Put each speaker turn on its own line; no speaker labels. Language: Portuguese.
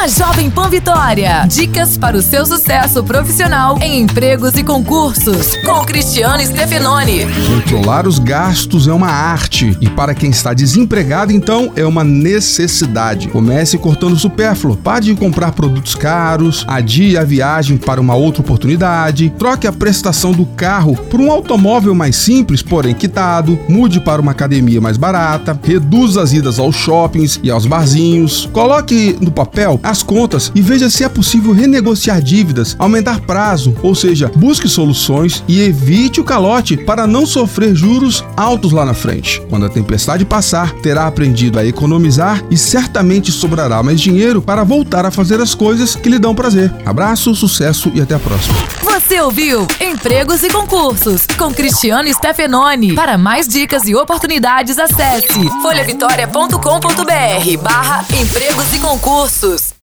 na Jovem Pan Vitória. Dicas para o seu sucesso profissional em empregos e concursos. Com Cristiano Stefanoni.
Controlar os gastos é uma arte e para quem está desempregado, então, é uma necessidade. Comece cortando o supérfluo. Pare de comprar produtos caros, adie a viagem para uma outra oportunidade, troque a prestação do carro por um automóvel mais simples, porém quitado, mude para uma academia mais barata, reduza as idas aos shoppings e aos barzinhos, coloque no papel as contas e veja se é possível renegociar dívidas, aumentar prazo, ou seja, busque soluções e evite o calote para não sofrer juros altos lá na frente. Quando a tempestade passar, terá aprendido a economizar e certamente sobrará mais dinheiro para voltar a fazer as coisas que lhe dão prazer. Abraço, sucesso e até a próxima.
Você ouviu Empregos e Concursos com Cristiano Stefanoni. Para mais dicas e oportunidades, acesse folhavitória.com.br barra empregos e concursos.